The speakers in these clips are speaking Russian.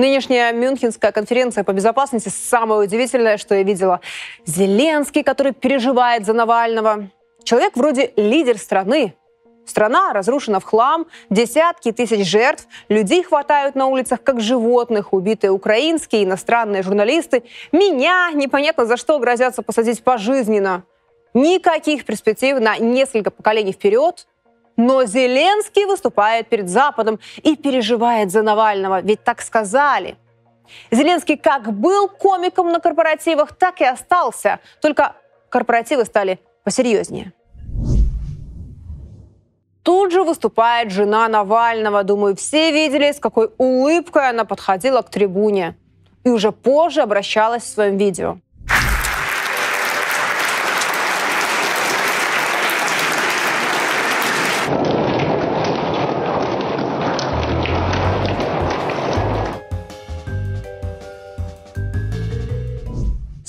Нынешняя Мюнхенская конференция по безопасности самое удивительное, что я видела. Зеленский, который переживает за Навального. Человек вроде лидер страны, Страна разрушена в хлам, десятки тысяч жертв, людей хватают на улицах как животных, убитые украинские, иностранные журналисты. Меня непонятно за что грозятся посадить пожизненно. Никаких перспектив на несколько поколений вперед. Но Зеленский выступает перед Западом и переживает за Навального, ведь так сказали. Зеленский как был комиком на корпоративах, так и остался, только корпоративы стали посерьезнее. Тут же выступает жена Навального. Думаю, все видели, с какой улыбкой она подходила к трибуне. И уже позже обращалась в своем видео.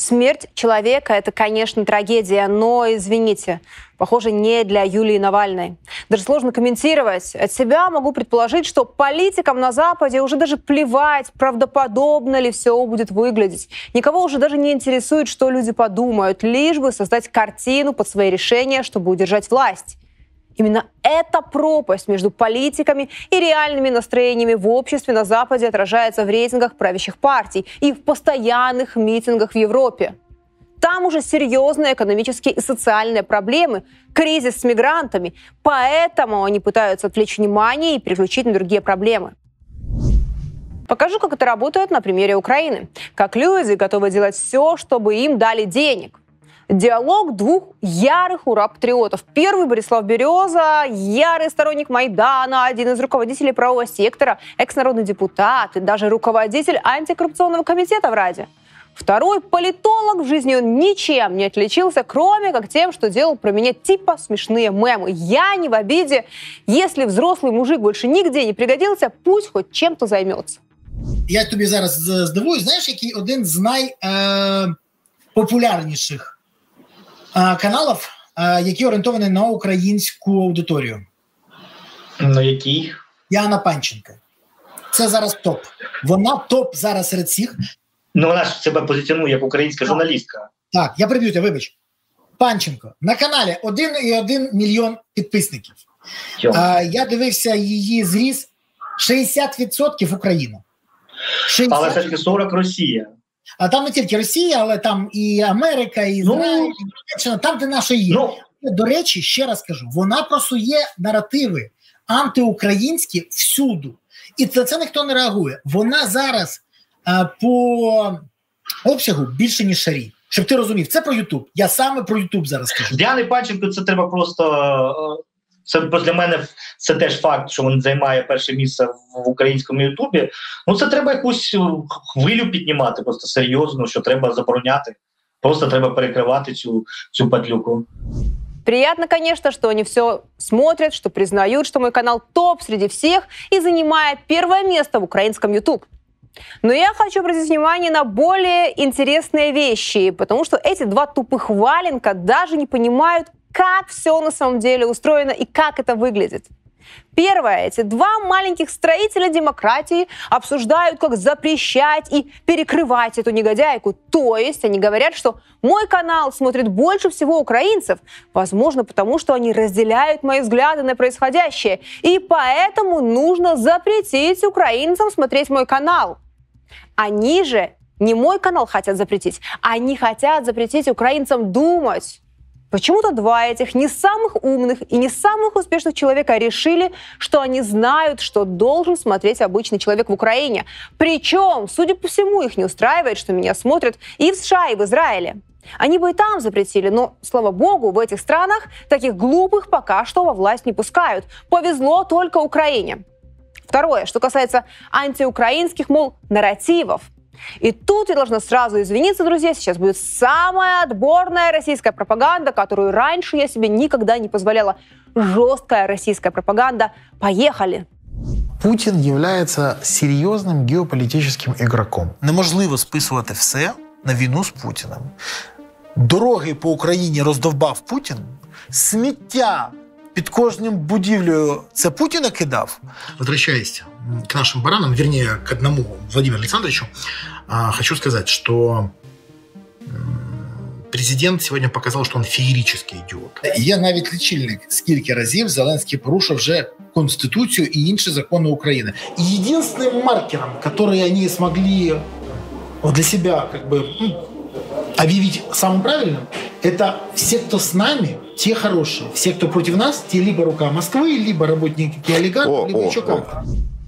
Смерть человека – это, конечно, трагедия, но, извините, похоже, не для Юлии Навальной. Даже сложно комментировать. От себя могу предположить, что политикам на Западе уже даже плевать, правдоподобно ли все будет выглядеть. Никого уже даже не интересует, что люди подумают, лишь бы создать картину под свои решения, чтобы удержать власть. Именно эта пропасть между политиками и реальными настроениями в обществе на Западе отражается в рейтингах правящих партий и в постоянных митингах в Европе. Там уже серьезные экономические и социальные проблемы, кризис с мигрантами. Поэтому они пытаются отвлечь внимание и переключить на другие проблемы. Покажу, как это работает на примере Украины. Как люди готовы делать все, чтобы им дали денег диалог двух ярых ура-патриотов. Первый Борислав Береза, ярый сторонник Майдана, один из руководителей правого сектора, экс-народный депутат и даже руководитель антикоррупционного комитета в Раде. Второй политолог в жизни он ничем не отличился, кроме как тем, что делал про меня типа смешные мемы. Я не в обиде. Если взрослый мужик больше нигде не пригодился, пусть хоть чем-то займется. Я тобі зараз здивую, знаєш, який один з найпопулярніших каналів, які орієнтовані на українську аудиторію. На який? Яна Панченка. Це зараз топ. Вона топ зараз серед всіх. Ну, вона ж себе позиціонує як українська журналістка. Так, я приб'ю тебе, вибач. Панченко на каналі 1,1 мільйон підписників. А, Я дивився її зріз 60% Україна. 60%. Але все ж 40 Росія. А там не тільки Росія, але там і Америка, і Ізраїль, ну, і Німеччина, там, де наше є. Ну, До речі, ще раз кажу: вона просує наративи антиукраїнські всюду. І це це ніхто не реагує. Вона зараз а, по обсягу більше, ніж шарі. Щоб ти розумів, це про Ютуб. Я саме про Ютуб зараз кажу. Діани Панченко це треба просто це для мене це теж факт, що він займає перше місце в українському Ютубі. Ну це треба якусь хвилю піднімати, просто серйозно, що треба забороняти. Просто треба перекривати цю цю падлюку. Приятно, конечно, что они все смотрят, что признают, что мой канал топ среди всех и занимает первое место в украинском YouTube. Но я хочу обратить внимание на более интересные вещи, потому что эти два тупых валенка даже не понимают, как все на самом деле устроено и как это выглядит. Первое. Эти два маленьких строителя демократии обсуждают, как запрещать и перекрывать эту негодяйку. То есть они говорят, что мой канал смотрит больше всего украинцев, возможно, потому что они разделяют мои взгляды на происходящее. И поэтому нужно запретить украинцам смотреть мой канал. Они же не мой канал хотят запретить, они хотят запретить украинцам думать. Почему-то два этих не самых умных и не самых успешных человека решили, что они знают, что должен смотреть обычный человек в Украине. Причем, судя по всему, их не устраивает, что меня смотрят и в США, и в Израиле. Они бы и там запретили, но, слава богу, в этих странах таких глупых пока что во власть не пускают. Повезло только Украине. Второе, что касается антиукраинских, мол, нарративов. И тут я должна сразу извиниться, друзья, сейчас будет самая отборная российская пропаганда, которую раньше я себе никогда не позволяла. Жесткая российская пропаганда. Поехали! Путін є серйозним геополітичним ігроком. Неможливо списувати все на війну з Путіним. Дороги по Україні роздовбав Путін, сміття під кожним будівлею це Путіна кидав. Возвращайся. к нашим баранам, вернее, к одному Владимиру Александровичу, а, хочу сказать, что президент сьогодні показав, що він феєричний ідіот. Є навіть лічильник, скільки разів Зеленський порушив вже Конституцію і інші закони України. Единственным маркером, который они смогли для себя как бы ну, объявить самым правильным, это все, кто с нами, те хорошие. Все, кто против нас, те либо рука Москвы, либо работники олигархов, либо о, еще как-то.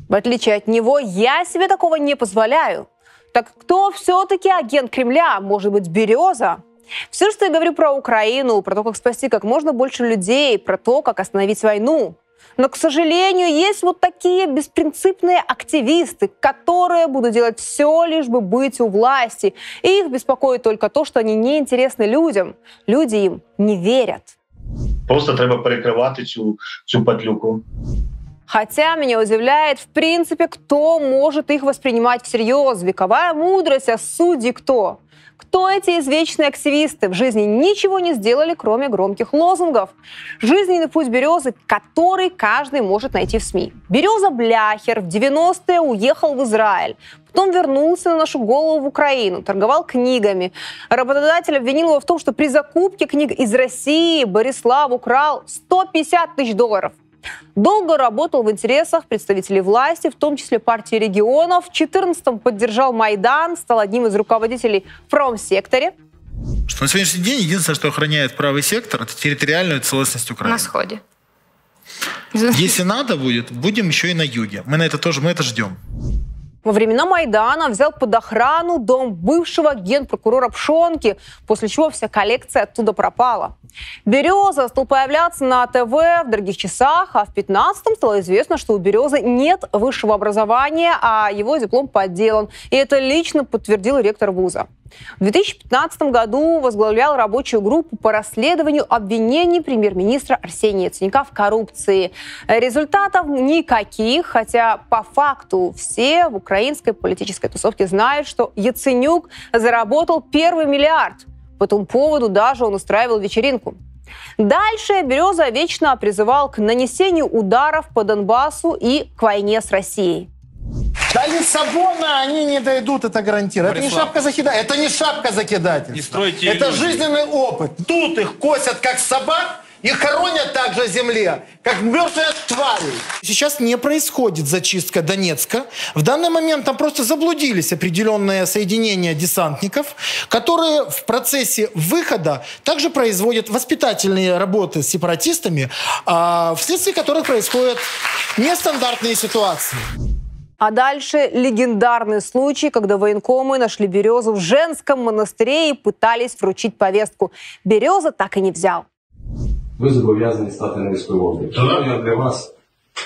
В отличие от него, я себе такого не позволяю. Так кто все-таки агент Кремля? Может быть, Береза? Все, что я говорю про Украину, про то, как спасти как можно больше людей, про то, как остановить войну. Но, к сожалению, есть вот такие беспринципные активисты, которые будут делать все, лишь бы быть у власти. И их беспокоит только то, что они не интересны людям. Люди им не верят. Просто треба перекривати цю, цю падлюку. Хотя меня удивляет, в принципе, кто может их воспринимать всерьез. Вековая мудрость, а судьи кто? Кто эти извечные активисты? В жизни ничего не сделали, кроме громких лозунгов. Жизненный путь Березы, который каждый может найти в СМИ. Береза Бляхер в 90-е уехал в Израиль. Потом вернулся на нашу голову в Украину, торговал книгами. Работодатель обвинил его в том, что при закупке книг из России Борислав украл 150 тысяч долларов. Долго работал в интересах представителей власти, в том числе партии регионов. В 2014-м поддержал Майдан, стал одним из руководителей в промсекторе. Что на сегодняшний день единственное, что охраняет правый сектор, это территориальную целостность Украины. На сходе. Если надо будет, будем еще и на юге. Мы на это тоже, мы это ждем. Во времена Майдана взял под охрану дом бывшего генпрокурора Пшонки, после чего вся коллекция оттуда пропала. Береза стал появляться на ТВ в дорогих часах, а в 15-м стало известно, что у Березы нет высшего образования, а его диплом подделан. И это лично подтвердил ректор вуза. В 2015 году возглавлял рабочую группу по расследованию обвинений премьер-министра Арсения Яценюка в коррупции. Результатов никаких, хотя по факту все в украинской политической тусовке знают, что Яценюк заработал первый миллиард. По этому поводу даже он устраивал вечеринку. Дальше Береза вечно призывал к нанесению ударов по Донбассу и к войне с Россией. До Лиссабона они не дойдут, это гарантирую. Это не шапка закидательства. Это не шапка закидательства. Не стройте Это иллюзии. жизненный опыт. Тут их косят, как собак, и хоронят также земле, как мертвые твари. Сейчас не происходит зачистка Донецка. В данный момент там просто заблудились определенные соединения десантников, которые в процессе выхода также производят воспитательные работы с сепаратистами, а вследствие которых происходят нестандартные ситуации. А дальше легендарный случай, когда военкомы нашли Березу в женском монастыре и пытались вручить повестку. Береза так и не взял. Ви зобов'язані стати на військовий облік. Тому я для вас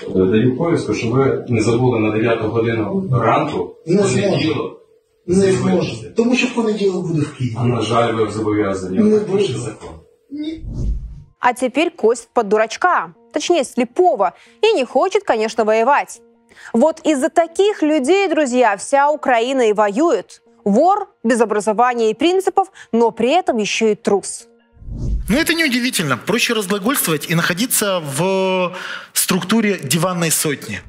е, даю повістку, щоб ви не забули на 9 годину ранку не понеділок. Не зможете. Тому що в понеділок буде в Києві. А на жаль, ви зобов'язані. Не буде. закон. Ні. А теперь кость под дурачка, точнее слепого, и не хочет, конечно, воевать. Вот из-за таких людей, друзья, вся Украина и воюет. Вор без образования и принципов, но при этом еще и трус. Ну, это неудивительно. Проще разглагольствовать и находиться в структуре диванной сотни.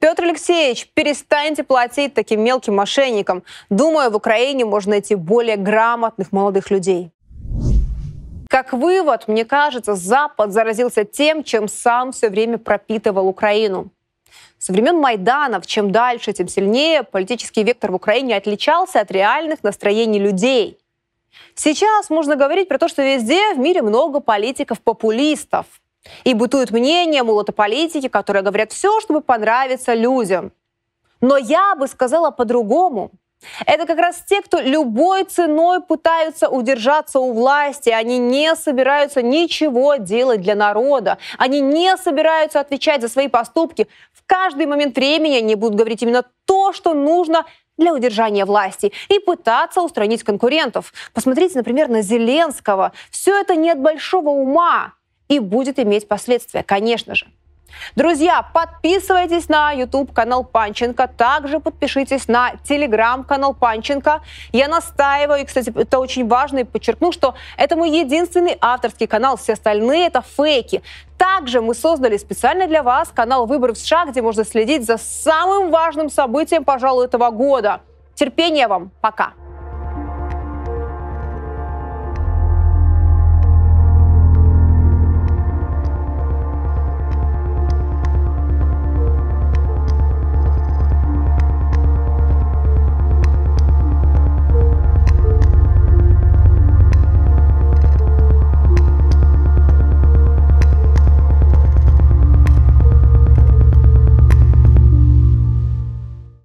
Петр Алексеевич, перестаньте платить таким мелким мошенникам. Думаю, в Украине можно найти более грамотных молодых людей. Как вывод, мне кажется, Запад заразился тем, чем сам все время пропитывал Украину. Со времен Майданов, чем дальше, тем сильнее политический вектор в Украине отличался от реальных настроений людей. Сейчас можно говорить про то, что везде в мире много политиков-популистов. И бытует мнение, мол, это политики, которые говорят все, чтобы понравиться людям. Но я бы сказала по-другому. Это как раз те, кто любой ценой пытаются удержаться у власти. Они не собираются ничего делать для народа. Они не собираются отвечать за свои поступки. В каждый момент времени они будут говорить именно то, что нужно для удержания власти и пытаться устранить конкурентов. Посмотрите, например, на Зеленского. Все это не от большого ума и будет иметь последствия, конечно же. Друзья, подписывайтесь на YouTube канал Панченко, также подпишитесь на Telegram канал Панченко. Я настаиваю, и, кстати, это очень важно, и подчеркну, что это мой единственный авторский канал, все остальные это фейки. Также мы создали специально для вас канал «Выборы в США», где можно следить за самым важным событием, пожалуй, этого года. Терпения вам. Пока.